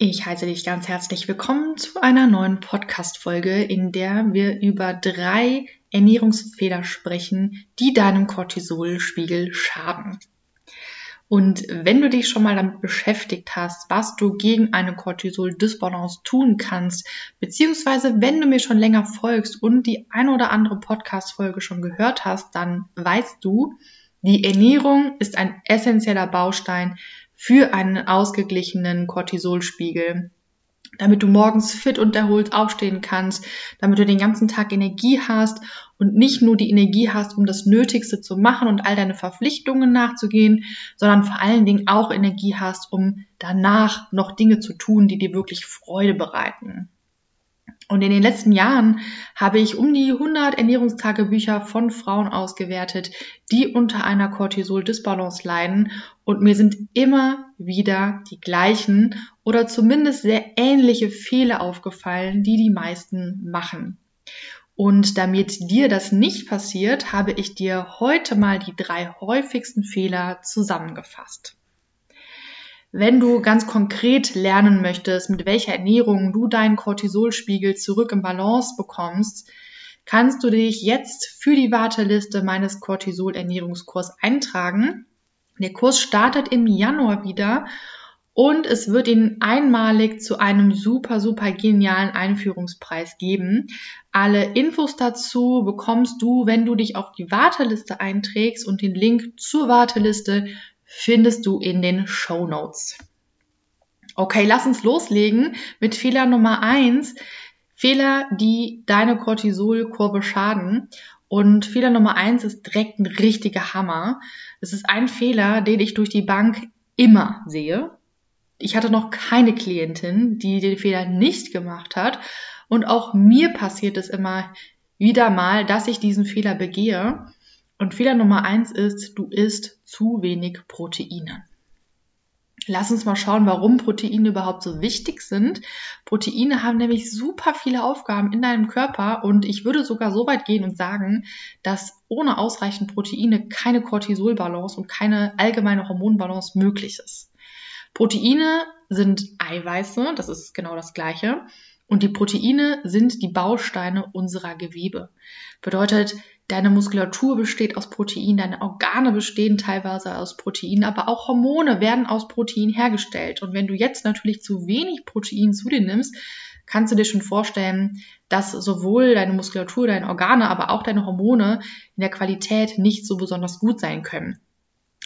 Ich heiße dich ganz herzlich willkommen zu einer neuen Podcast-Folge, in der wir über drei Ernährungsfehler sprechen, die deinem Cortisolspiegel schaden. Und wenn du dich schon mal damit beschäftigt hast, was du gegen eine Cortisol-Dysbalance tun kannst, beziehungsweise wenn du mir schon länger folgst und die eine oder andere Podcast-Folge schon gehört hast, dann weißt du, die Ernährung ist ein essentieller Baustein für einen ausgeglichenen Cortisolspiegel, damit du morgens fit und erholt aufstehen kannst, damit du den ganzen Tag Energie hast und nicht nur die Energie hast, um das Nötigste zu machen und all deine Verpflichtungen nachzugehen, sondern vor allen Dingen auch Energie hast, um danach noch Dinge zu tun, die dir wirklich Freude bereiten. Und in den letzten Jahren habe ich um die 100 Ernährungstagebücher von Frauen ausgewertet, die unter einer Cortisol-Dysbalance leiden. Und mir sind immer wieder die gleichen oder zumindest sehr ähnliche Fehler aufgefallen, die die meisten machen. Und damit dir das nicht passiert, habe ich dir heute mal die drei häufigsten Fehler zusammengefasst. Wenn du ganz konkret lernen möchtest, mit welcher Ernährung du deinen Cortisolspiegel zurück im Balance bekommst, kannst du dich jetzt für die Warteliste meines Cortisol-Ernährungskurs eintragen. Der Kurs startet im Januar wieder und es wird ihn einmalig zu einem super, super genialen Einführungspreis geben. Alle Infos dazu bekommst du, wenn du dich auf die Warteliste einträgst und den Link zur Warteliste findest du in den Show Notes. Okay, lass uns loslegen mit Fehler Nummer eins. Fehler, die deine Cortisolkurve schaden. Und Fehler Nummer eins ist direkt ein richtiger Hammer. Es ist ein Fehler, den ich durch die Bank immer sehe. Ich hatte noch keine Klientin, die den Fehler nicht gemacht hat. Und auch mir passiert es immer wieder mal, dass ich diesen Fehler begehe. Und Fehler Nummer eins ist, du isst zu wenig Proteine. Lass uns mal schauen, warum Proteine überhaupt so wichtig sind. Proteine haben nämlich super viele Aufgaben in deinem Körper und ich würde sogar so weit gehen und sagen, dass ohne ausreichend Proteine keine Cortisolbalance und keine allgemeine Hormonbalance möglich ist. Proteine sind Eiweiße, das ist genau das gleiche. Und die Proteine sind die Bausteine unserer Gewebe. Bedeutet, Deine Muskulatur besteht aus Protein, deine Organe bestehen teilweise aus Protein, aber auch Hormone werden aus Protein hergestellt. Und wenn du jetzt natürlich zu wenig Protein zu dir nimmst, kannst du dir schon vorstellen, dass sowohl deine Muskulatur, deine Organe, aber auch deine Hormone in der Qualität nicht so besonders gut sein können.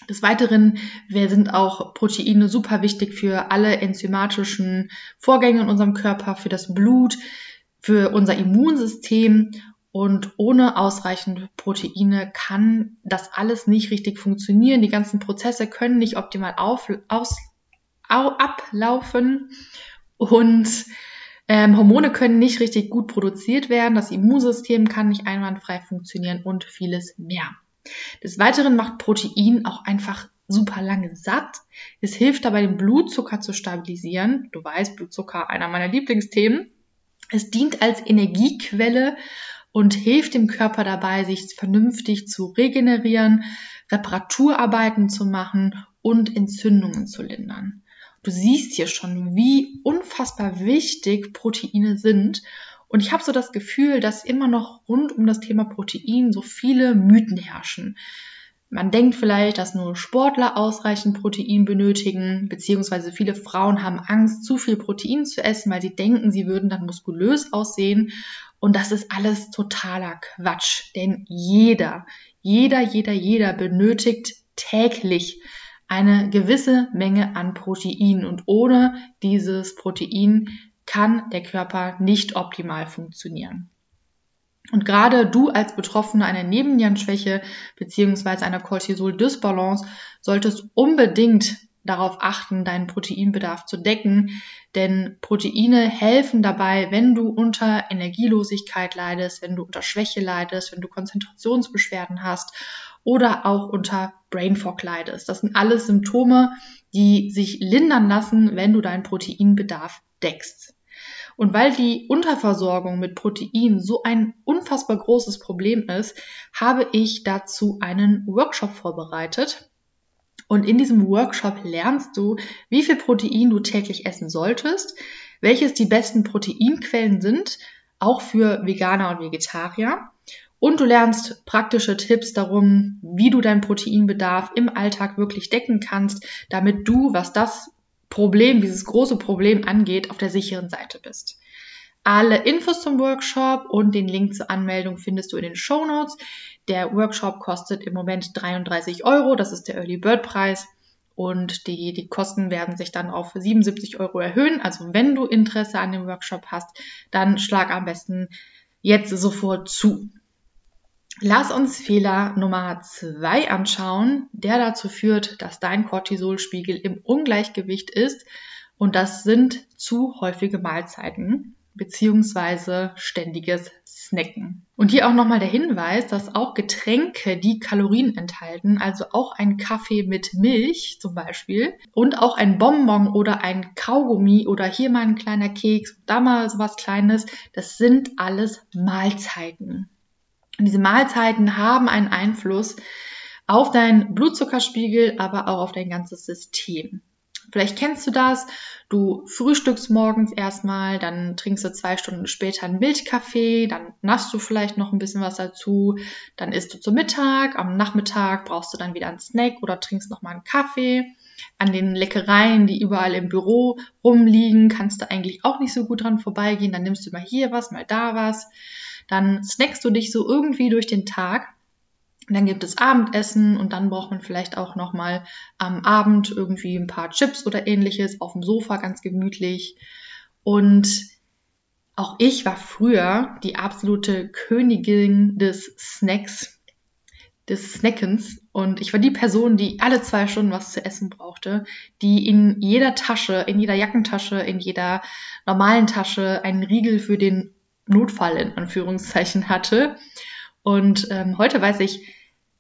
Des Weiteren sind auch Proteine super wichtig für alle enzymatischen Vorgänge in unserem Körper, für das Blut, für unser Immunsystem und ohne ausreichend Proteine kann das alles nicht richtig funktionieren. Die ganzen Prozesse können nicht optimal auf, aus, au, ablaufen und ähm, Hormone können nicht richtig gut produziert werden. Das Immunsystem kann nicht einwandfrei funktionieren und vieles mehr. Des Weiteren macht Protein auch einfach super lange satt. Es hilft dabei, den Blutzucker zu stabilisieren. Du weißt, Blutzucker einer meiner Lieblingsthemen. Es dient als Energiequelle und hilft dem Körper dabei, sich vernünftig zu regenerieren, Reparaturarbeiten zu machen und Entzündungen zu lindern. Du siehst hier schon, wie unfassbar wichtig Proteine sind. Und ich habe so das Gefühl, dass immer noch rund um das Thema Protein so viele Mythen herrschen. Man denkt vielleicht, dass nur Sportler ausreichend Protein benötigen, beziehungsweise viele Frauen haben Angst, zu viel Protein zu essen, weil sie denken, sie würden dann muskulös aussehen. Und das ist alles totaler Quatsch, denn jeder, jeder, jeder, jeder benötigt täglich eine gewisse Menge an Protein und ohne dieses Protein kann der Körper nicht optimal funktionieren. Und gerade du als Betroffene einer Nebennierenschwäche beziehungsweise einer Cortisol-Dysbalance solltest unbedingt darauf achten, deinen Proteinbedarf zu decken, denn Proteine helfen dabei, wenn du unter Energielosigkeit leidest, wenn du unter Schwäche leidest, wenn du Konzentrationsbeschwerden hast oder auch unter Brain Fog leidest. Das sind alles Symptome, die sich lindern lassen, wenn du deinen Proteinbedarf deckst. Und weil die Unterversorgung mit Protein so ein unfassbar großes Problem ist, habe ich dazu einen Workshop vorbereitet. Und in diesem Workshop lernst du, wie viel Protein du täglich essen solltest, welches die besten Proteinquellen sind, auch für Veganer und Vegetarier. Und du lernst praktische Tipps darum, wie du deinen Proteinbedarf im Alltag wirklich decken kannst, damit du, was das Problem, dieses große Problem angeht, auf der sicheren Seite bist. Alle Infos zum Workshop und den Link zur Anmeldung findest du in den Show Notes. Der Workshop kostet im Moment 33 Euro, das ist der Early Bird Preis. Und die, die Kosten werden sich dann auf 77 Euro erhöhen. Also wenn du Interesse an dem Workshop hast, dann schlag am besten jetzt sofort zu. Lass uns Fehler Nummer zwei anschauen, der dazu führt, dass dein Cortisolspiegel im Ungleichgewicht ist. Und das sind zu häufige Mahlzeiten beziehungsweise ständiges Snacken. Und hier auch nochmal der Hinweis, dass auch Getränke, die Kalorien enthalten, also auch ein Kaffee mit Milch zum Beispiel und auch ein Bonbon oder ein Kaugummi oder hier mal ein kleiner Keks, da mal sowas Kleines, das sind alles Mahlzeiten. Und diese Mahlzeiten haben einen Einfluss auf deinen Blutzuckerspiegel, aber auch auf dein ganzes System. Vielleicht kennst du das. Du frühstückst morgens erstmal, dann trinkst du zwei Stunden später einen Milchkaffee, dann nasst du vielleicht noch ein bisschen was dazu, dann isst du zu Mittag, am Nachmittag brauchst du dann wieder einen Snack oder trinkst nochmal einen Kaffee. An den Leckereien, die überall im Büro rumliegen, kannst du eigentlich auch nicht so gut dran vorbeigehen. Dann nimmst du mal hier was, mal da was. Dann snackst du dich so irgendwie durch den Tag dann gibt es Abendessen und dann braucht man vielleicht auch nochmal am Abend irgendwie ein paar Chips oder ähnliches auf dem Sofa ganz gemütlich. Und auch ich war früher die absolute Königin des Snacks, des Snackens. Und ich war die Person, die alle zwei Stunden was zu essen brauchte, die in jeder Tasche, in jeder Jackentasche, in jeder normalen Tasche einen Riegel für den Notfall in Anführungszeichen hatte. Und ähm, heute weiß ich,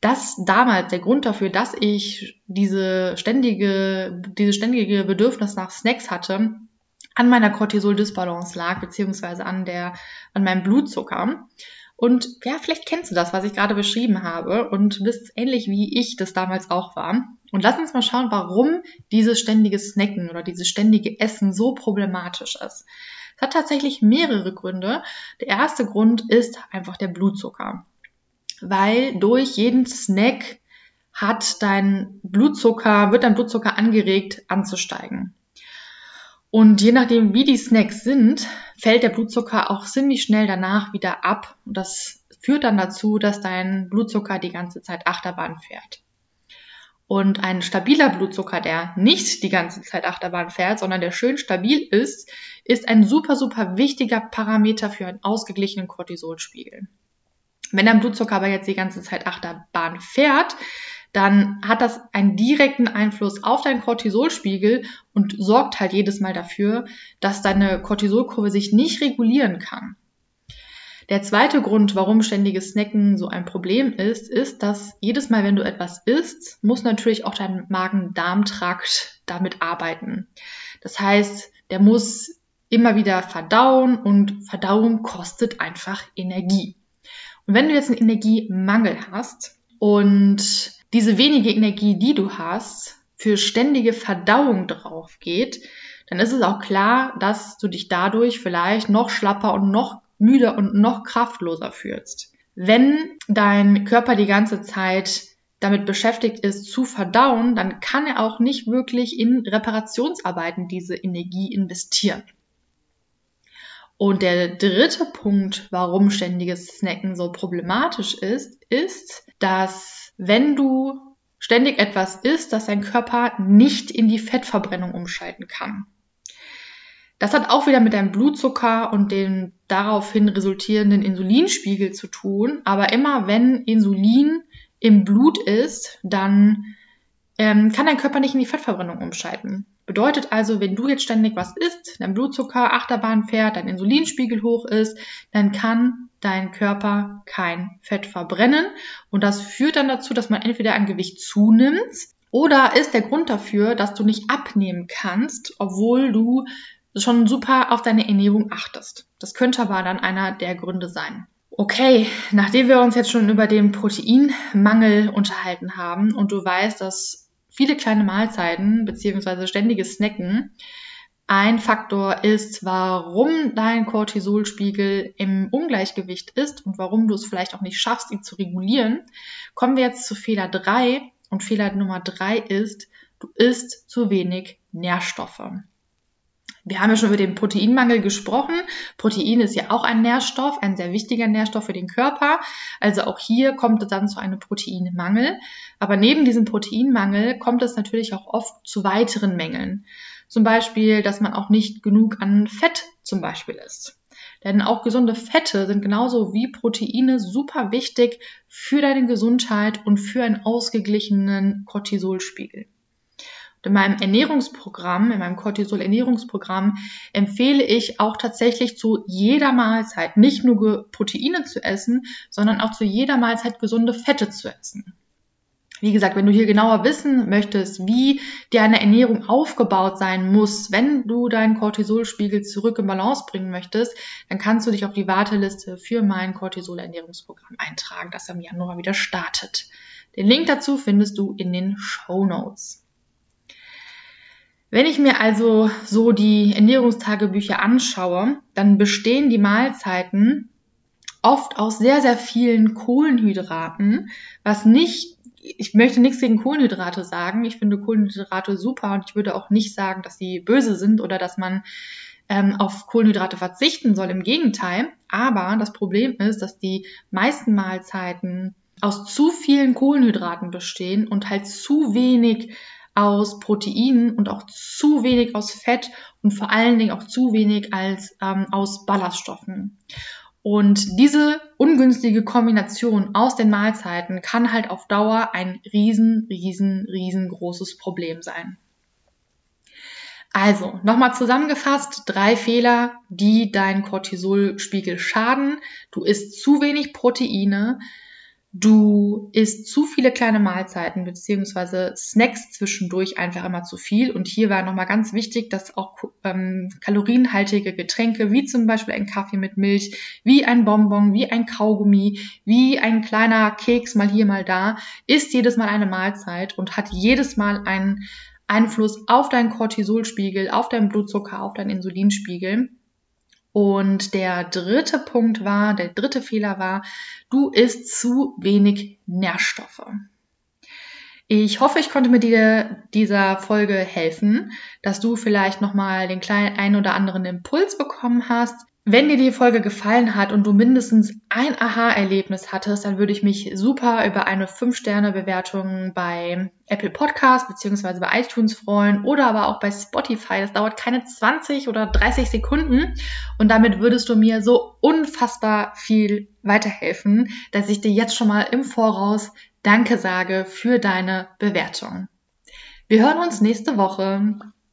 dass damals der Grund dafür, dass ich diese ständige, diese ständige Bedürfnis nach Snacks hatte, an meiner Cortisol-Disbalance lag, beziehungsweise an der, an meinem Blutzucker. Und ja, vielleicht kennst du das, was ich gerade beschrieben habe und bist ähnlich wie ich das damals auch war. Und lass uns mal schauen, warum dieses ständige Snacken oder dieses ständige Essen so problematisch ist. Es hat tatsächlich mehrere Gründe. Der erste Grund ist einfach der Blutzucker weil durch jeden Snack hat dein Blutzucker, wird dein Blutzucker angeregt anzusteigen. Und je nachdem, wie die Snacks sind, fällt der Blutzucker auch ziemlich schnell danach wieder ab. Und das führt dann dazu, dass dein Blutzucker die ganze Zeit Achterbahn fährt. Und ein stabiler Blutzucker, der nicht die ganze Zeit Achterbahn fährt, sondern der schön stabil ist, ist ein super, super wichtiger Parameter für einen ausgeglichenen Cortisolspiegel. Wenn dein Blutzucker aber jetzt die ganze Zeit Achterbahn fährt, dann hat das einen direkten Einfluss auf deinen Cortisolspiegel und sorgt halt jedes Mal dafür, dass deine Cortisolkurve sich nicht regulieren kann. Der zweite Grund, warum ständiges Snacken so ein Problem ist, ist, dass jedes Mal, wenn du etwas isst, muss natürlich auch dein Magen-Darm-Trakt damit arbeiten. Das heißt, der muss immer wieder verdauen und Verdauung kostet einfach Energie. Und wenn du jetzt einen Energiemangel hast und diese wenige Energie, die du hast, für ständige Verdauung drauf geht, dann ist es auch klar, dass du dich dadurch vielleicht noch schlapper und noch müder und noch kraftloser fühlst. Wenn dein Körper die ganze Zeit damit beschäftigt ist, zu verdauen, dann kann er auch nicht wirklich in Reparationsarbeiten diese Energie investieren. Und der dritte Punkt, warum ständiges Snacken so problematisch ist, ist, dass wenn du ständig etwas isst, dass dein Körper nicht in die Fettverbrennung umschalten kann. Das hat auch wieder mit deinem Blutzucker und dem daraufhin resultierenden Insulinspiegel zu tun. Aber immer wenn Insulin im Blut ist, dann ähm, kann dein Körper nicht in die Fettverbrennung umschalten. Bedeutet also, wenn du jetzt ständig was isst, dein Blutzucker Achterbahn fährt, dein Insulinspiegel hoch ist, dann kann dein Körper kein Fett verbrennen. Und das führt dann dazu, dass man entweder ein Gewicht zunimmt oder ist der Grund dafür, dass du nicht abnehmen kannst, obwohl du schon super auf deine Ernährung achtest. Das könnte aber dann einer der Gründe sein. Okay, nachdem wir uns jetzt schon über den Proteinmangel unterhalten haben und du weißt, dass viele kleine Mahlzeiten beziehungsweise ständiges Snacken ein Faktor ist, warum dein Cortisolspiegel im Ungleichgewicht ist und warum du es vielleicht auch nicht schaffst, ihn zu regulieren, kommen wir jetzt zu Fehler 3. Und Fehler Nummer 3 ist, du isst zu wenig Nährstoffe. Wir haben ja schon über den Proteinmangel gesprochen. Protein ist ja auch ein Nährstoff, ein sehr wichtiger Nährstoff für den Körper. Also auch hier kommt es dann zu einem Proteinmangel. Aber neben diesem Proteinmangel kommt es natürlich auch oft zu weiteren Mängeln. Zum Beispiel, dass man auch nicht genug an Fett zum Beispiel isst. Denn auch gesunde Fette sind genauso wie Proteine super wichtig für deine Gesundheit und für einen ausgeglichenen Cortisolspiegel. In meinem Ernährungsprogramm, in meinem Cortisol-Ernährungsprogramm empfehle ich auch tatsächlich zu jeder Mahlzeit nicht nur Proteine zu essen, sondern auch zu jeder Mahlzeit gesunde Fette zu essen. Wie gesagt, wenn du hier genauer wissen möchtest, wie deine Ernährung aufgebaut sein muss, wenn du deinen Cortisolspiegel zurück in Balance bringen möchtest, dann kannst du dich auf die Warteliste für mein Cortisol-Ernährungsprogramm eintragen, das im Januar wieder startet. Den Link dazu findest du in den Show Notes. Wenn ich mir also so die Ernährungstagebücher anschaue, dann bestehen die Mahlzeiten oft aus sehr, sehr vielen Kohlenhydraten, was nicht ich möchte nichts gegen Kohlenhydrate sagen. Ich finde Kohlenhydrate super und ich würde auch nicht sagen, dass sie böse sind oder dass man ähm, auf Kohlenhydrate verzichten soll. Im Gegenteil. Aber das Problem ist, dass die meisten Mahlzeiten aus zu vielen Kohlenhydraten bestehen und halt zu wenig aus Proteinen und auch zu wenig aus Fett und vor allen Dingen auch zu wenig als ähm, aus Ballaststoffen. Und diese ungünstige Kombination aus den Mahlzeiten kann halt auf Dauer ein riesen, riesen, riesengroßes Problem sein. Also, nochmal zusammengefasst, drei Fehler, die deinen Cortisolspiegel schaden. Du isst zu wenig Proteine, Du isst zu viele kleine Mahlzeiten beziehungsweise Snacks zwischendurch einfach immer zu viel. Und hier war nochmal ganz wichtig, dass auch ähm, kalorienhaltige Getränke, wie zum Beispiel ein Kaffee mit Milch, wie ein Bonbon, wie ein Kaugummi, wie ein kleiner Keks mal hier, mal da, ist jedes Mal eine Mahlzeit und hat jedes Mal einen Einfluss auf deinen Cortisolspiegel, auf deinen Blutzucker, auf deinen Insulinspiegel. Und der dritte Punkt war, der dritte Fehler war, du isst zu wenig Nährstoffe. Ich hoffe, ich konnte mit dir dieser Folge helfen, dass du vielleicht nochmal den kleinen ein oder anderen Impuls bekommen hast, wenn dir die Folge gefallen hat und du mindestens ein Aha-Erlebnis hattest, dann würde ich mich super über eine 5-Sterne-Bewertung bei Apple Podcast beziehungsweise bei iTunes freuen oder aber auch bei Spotify. Das dauert keine 20 oder 30 Sekunden und damit würdest du mir so unfassbar viel weiterhelfen, dass ich dir jetzt schon mal im Voraus Danke sage für deine Bewertung. Wir hören uns nächste Woche.